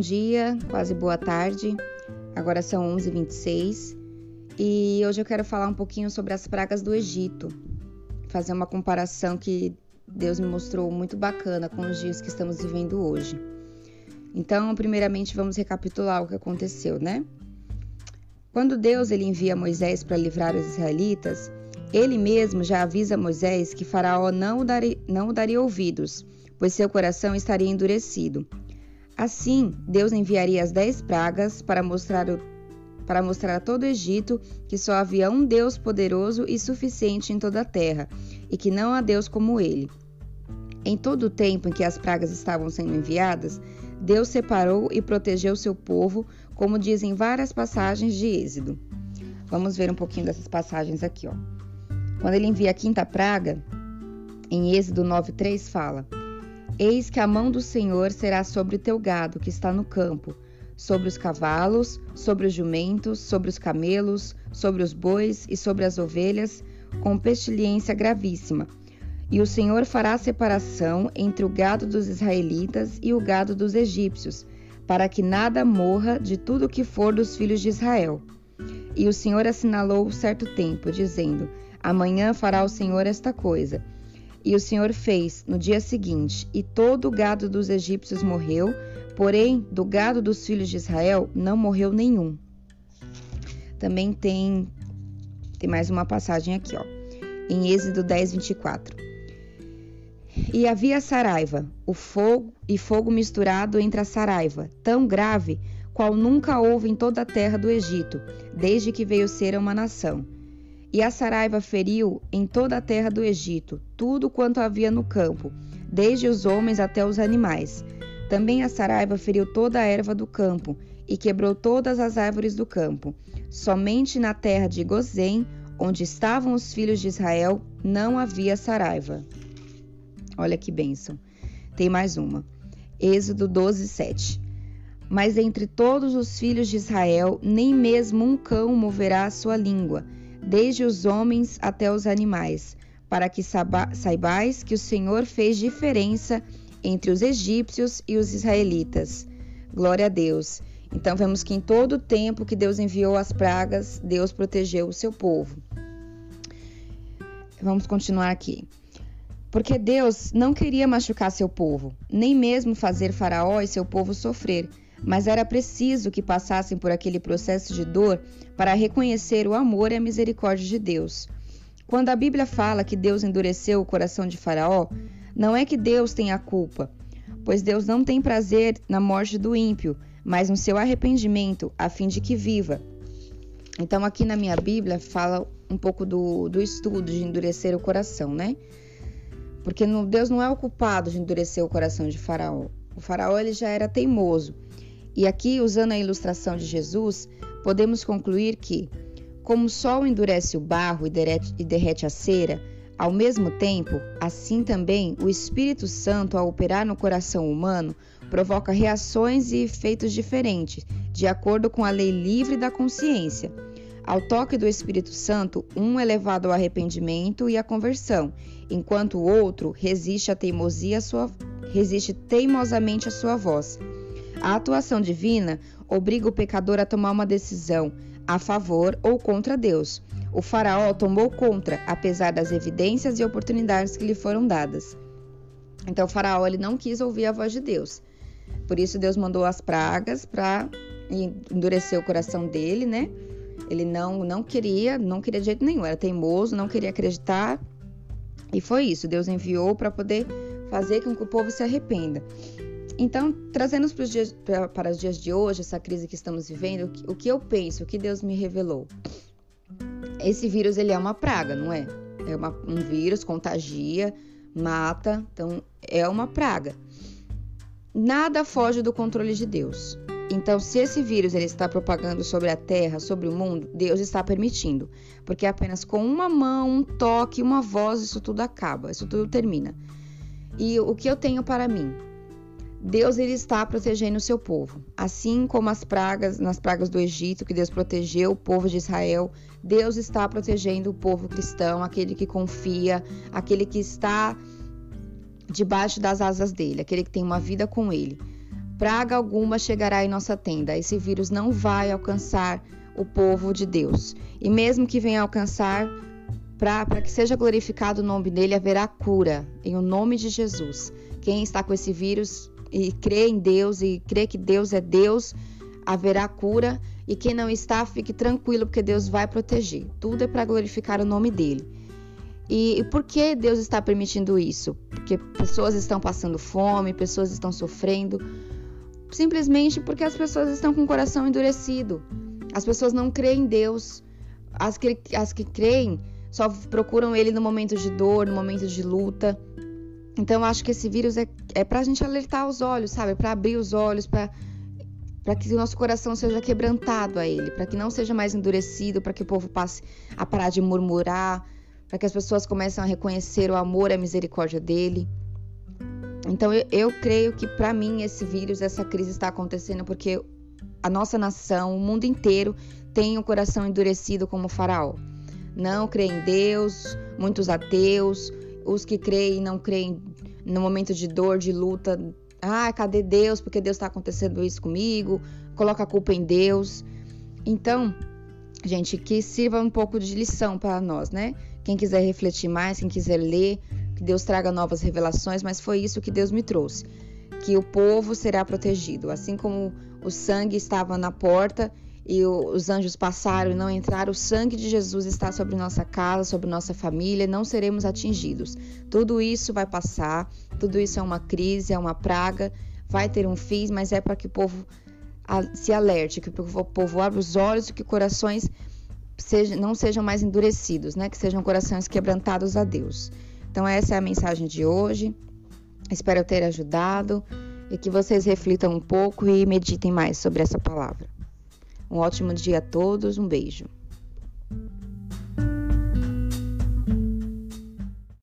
dia, quase boa tarde. Agora são 11h26 e hoje eu quero falar um pouquinho sobre as pragas do Egito. Fazer uma comparação que Deus me mostrou muito bacana com os dias que estamos vivendo hoje. Então, primeiramente, vamos recapitular o que aconteceu, né? Quando Deus ele envia Moisés para livrar os israelitas, ele mesmo já avisa Moisés que Faraó não, daria, não daria ouvidos, pois seu coração estaria endurecido. Assim, Deus enviaria as dez pragas para mostrar, o, para mostrar a todo o Egito que só havia um Deus poderoso e suficiente em toda a terra, e que não há Deus como ele. Em todo o tempo em que as pragas estavam sendo enviadas, Deus separou e protegeu seu povo, como dizem várias passagens de Êxodo. Vamos ver um pouquinho dessas passagens aqui, ó. Quando ele envia a quinta praga, em Êxodo 9:3 fala: Eis que a mão do Senhor será sobre o teu gado que está no campo, sobre os cavalos, sobre os jumentos, sobre os camelos, sobre os bois e sobre as ovelhas, com pestilência gravíssima. E o Senhor fará separação entre o gado dos israelitas e o gado dos egípcios, para que nada morra de tudo que for dos filhos de Israel. E o Senhor assinalou certo tempo, dizendo: Amanhã fará o Senhor esta coisa e o Senhor fez no dia seguinte, e todo o gado dos egípcios morreu, porém do gado dos filhos de Israel não morreu nenhum. Também tem tem mais uma passagem aqui, ó, em Êxodo 10, 24. E havia saraiva, o fogo e fogo misturado entre a saraiva, tão grave qual nunca houve em toda a terra do Egito, desde que veio ser uma nação e a saraiva feriu em toda a terra do Egito tudo quanto havia no campo, desde os homens até os animais. Também a saraiva feriu toda a erva do campo e quebrou todas as árvores do campo. Somente na terra de Gozém, onde estavam os filhos de Israel, não havia saraiva. Olha que bênção. Tem mais uma. Êxodo 12, 7. Mas entre todos os filhos de Israel, nem mesmo um cão moverá a sua língua desde os homens até os animais, para que saibais que o Senhor fez diferença entre os egípcios e os israelitas. Glória a Deus. Então vemos que em todo o tempo que Deus enviou as pragas, Deus protegeu o seu povo. Vamos continuar aqui. Porque Deus não queria machucar seu povo, nem mesmo fazer Faraó e seu povo sofrer mas era preciso que passassem por aquele processo de dor para reconhecer o amor e a misericórdia de Deus. Quando a Bíblia fala que Deus endureceu o coração de Faraó, não é que Deus tenha a culpa, pois Deus não tem prazer na morte do ímpio, mas no seu arrependimento, a fim de que viva. Então, aqui na minha Bíblia fala um pouco do, do estudo de endurecer o coração, né? Porque Deus não é o culpado de endurecer o coração de Faraó. O Faraó ele já era teimoso e aqui, usando a ilustração de Jesus, podemos concluir que, como o sol endurece o barro e derrete, a cera, ao mesmo tempo, assim também o Espírito Santo, ao operar no coração humano, provoca reações e efeitos diferentes, de acordo com a lei livre da consciência. Ao toque do Espírito Santo, um é levado ao arrependimento e à conversão, enquanto o outro resiste, a teimosia sua, resiste teimosamente à sua voz. A atuação divina obriga o pecador a tomar uma decisão a favor ou contra Deus. O faraó tomou contra, apesar das evidências e oportunidades que lhe foram dadas. Então o faraó ele não quis ouvir a voz de Deus. Por isso Deus mandou as pragas para endurecer o coração dele, né? Ele não não queria, não queria de jeito nenhum, era teimoso, não queria acreditar. E foi isso, Deus enviou para poder fazer com que o povo se arrependa. Então, trazendo para os, dias, para os dias de hoje, essa crise que estamos vivendo, o que eu penso, o que Deus me revelou? Esse vírus ele é uma praga, não é? É uma, um vírus, contagia, mata, então é uma praga. Nada foge do controle de Deus. Então, se esse vírus ele está propagando sobre a terra, sobre o mundo, Deus está permitindo, porque apenas com uma mão, um toque, uma voz, isso tudo acaba, isso tudo termina. E o que eu tenho para mim? Deus ele está protegendo o seu povo, assim como as pragas, nas pragas do Egito, que Deus protegeu o povo de Israel, Deus está protegendo o povo cristão, aquele que confia, aquele que está debaixo das asas dele, aquele que tem uma vida com ele. praga alguma chegará em nossa tenda. Esse vírus não vai alcançar o povo de Deus. E mesmo que venha alcançar, para que seja glorificado o nome dele, haverá cura em o nome de Jesus. Quem está com esse vírus e crê em Deus e crê que Deus é Deus, haverá cura. E quem não está, fique tranquilo, porque Deus vai proteger. Tudo é para glorificar o nome dele. E, e, por que Deus está permitindo isso? Porque pessoas estão passando fome, pessoas estão sofrendo, simplesmente porque as pessoas estão com o coração endurecido. As pessoas não creem em Deus. As que, as que creem só procuram ele no momento de dor, no momento de luta. Então, acho que esse vírus é, é para a gente alertar os olhos, sabe? Para abrir os olhos, para que o nosso coração seja quebrantado a Ele, para que não seja mais endurecido, para que o povo passe a parar de murmurar, para que as pessoas comecem a reconhecer o amor e a misericórdia dele. Então eu, eu creio que para mim esse vírus, essa crise está acontecendo porque a nossa nação, o mundo inteiro tem o um coração endurecido como o faraó não creem em Deus, muitos ateus, os que creem e não creem no momento de dor, de luta. Ah, cadê Deus? Porque Deus está acontecendo isso comigo? Coloca a culpa em Deus. Então, gente, que sirva um pouco de lição para nós, né? Quem quiser refletir mais, quem quiser ler, que Deus traga novas revelações, mas foi isso que Deus me trouxe. Que o povo será protegido, assim como o sangue estava na porta e os anjos passaram e não entraram, o sangue de Jesus está sobre nossa casa, sobre nossa família, não seremos atingidos. Tudo isso vai passar, tudo isso é uma crise, é uma praga, vai ter um fim, mas é para que o povo se alerte, que o povo abra os olhos e que corações não sejam mais endurecidos, né? que sejam corações quebrantados a Deus. Então, essa é a mensagem de hoje. Espero ter ajudado e que vocês reflitam um pouco e meditem mais sobre essa palavra. Um ótimo dia a todos, um beijo.